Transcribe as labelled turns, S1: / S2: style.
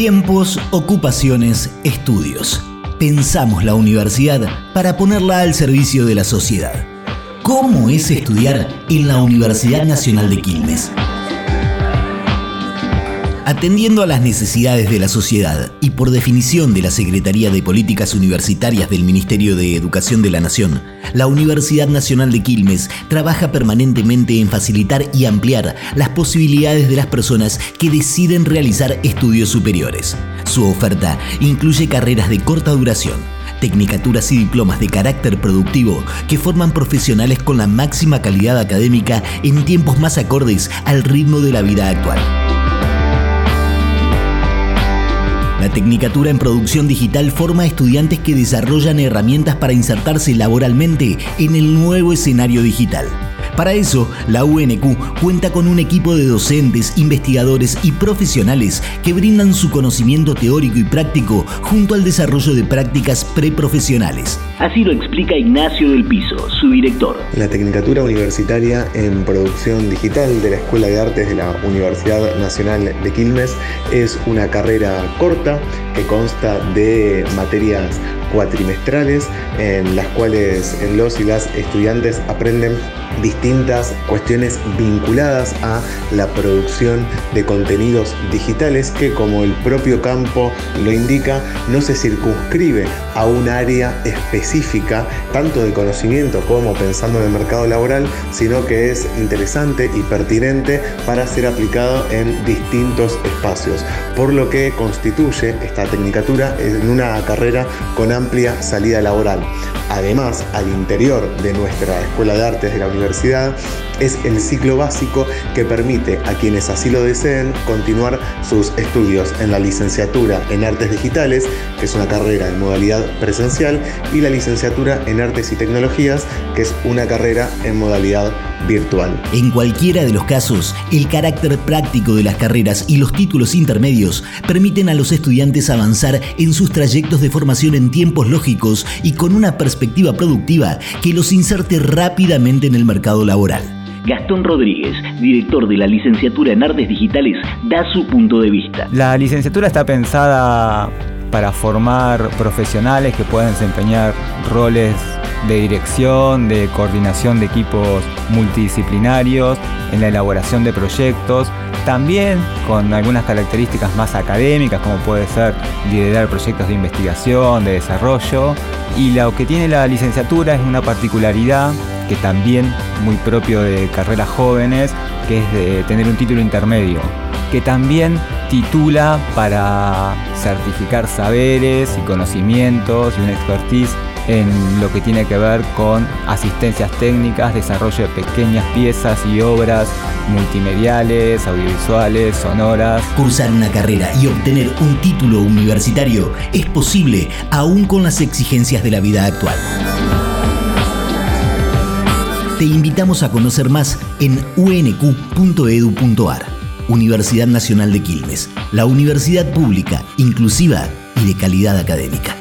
S1: Tiempos, ocupaciones, estudios. Pensamos la universidad para ponerla al servicio de la sociedad. ¿Cómo es estudiar en la Universidad Nacional de Quilmes? Atendiendo a las necesidades de la sociedad y por definición de la Secretaría de Políticas Universitarias del Ministerio de Educación de la Nación, la Universidad Nacional de Quilmes trabaja permanentemente en facilitar y ampliar las posibilidades de las personas que deciden realizar estudios superiores. Su oferta incluye carreras de corta duración, tecnicaturas y diplomas de carácter productivo que forman profesionales con la máxima calidad académica en tiempos más acordes al ritmo de la vida actual. La Tecnicatura en Producción Digital forma estudiantes que desarrollan herramientas para insertarse laboralmente en el nuevo escenario digital. Para eso, la UNQ cuenta con un equipo de docentes, investigadores y profesionales que brindan su conocimiento teórico y práctico junto al desarrollo de prácticas preprofesionales. Así lo explica Ignacio del Piso, su director.
S2: La Tecnicatura Universitaria en Producción Digital de la Escuela de Artes de la Universidad Nacional de Quilmes es una carrera corta que consta de materias cuatrimestrales en las cuales los y las estudiantes aprenden distintas cuestiones vinculadas a la producción de contenidos digitales que como el propio campo lo indica no se circunscribe a un área específica tanto de conocimiento como pensando en el mercado laboral sino que es interesante y pertinente para ser aplicado en distintos espacios. Por lo que constituye esta tecnicatura en una carrera con amplia salida laboral además al interior de nuestra escuela de artes de la universidad es el ciclo básico que permite a quienes así lo deseen continuar sus estudios en la licenciatura en artes digitales, que es una carrera en modalidad presencial, y la licenciatura en artes y tecnologías, que es una carrera en modalidad virtual.
S1: En cualquiera de los casos, el carácter práctico de las carreras y los títulos intermedios permiten a los estudiantes avanzar en sus trayectos de formación en tiempos lógicos y con una perspectiva productiva que los inserte rápidamente en el mercado laboral. Gastón Rodríguez, director de la licenciatura en Artes Digitales, da su punto de vista.
S3: La licenciatura está pensada para formar profesionales que puedan desempeñar roles de dirección, de coordinación de equipos multidisciplinarios, en la elaboración de proyectos, también con algunas características más académicas como puede ser liderar proyectos de investigación, de desarrollo. Y lo que tiene la licenciatura es una particularidad que también muy propio de carreras jóvenes, que es de tener un título intermedio, que también titula para certificar saberes y conocimientos y una expertise en lo que tiene que ver con asistencias técnicas, desarrollo de pequeñas piezas y obras multimediales, audiovisuales, sonoras.
S1: Cursar una carrera y obtener un título universitario es posible aún con las exigencias de la vida actual te invitamos a conocer más en unq.edu.ar. Universidad Nacional de Quilmes, la universidad pública, inclusiva y de calidad académica.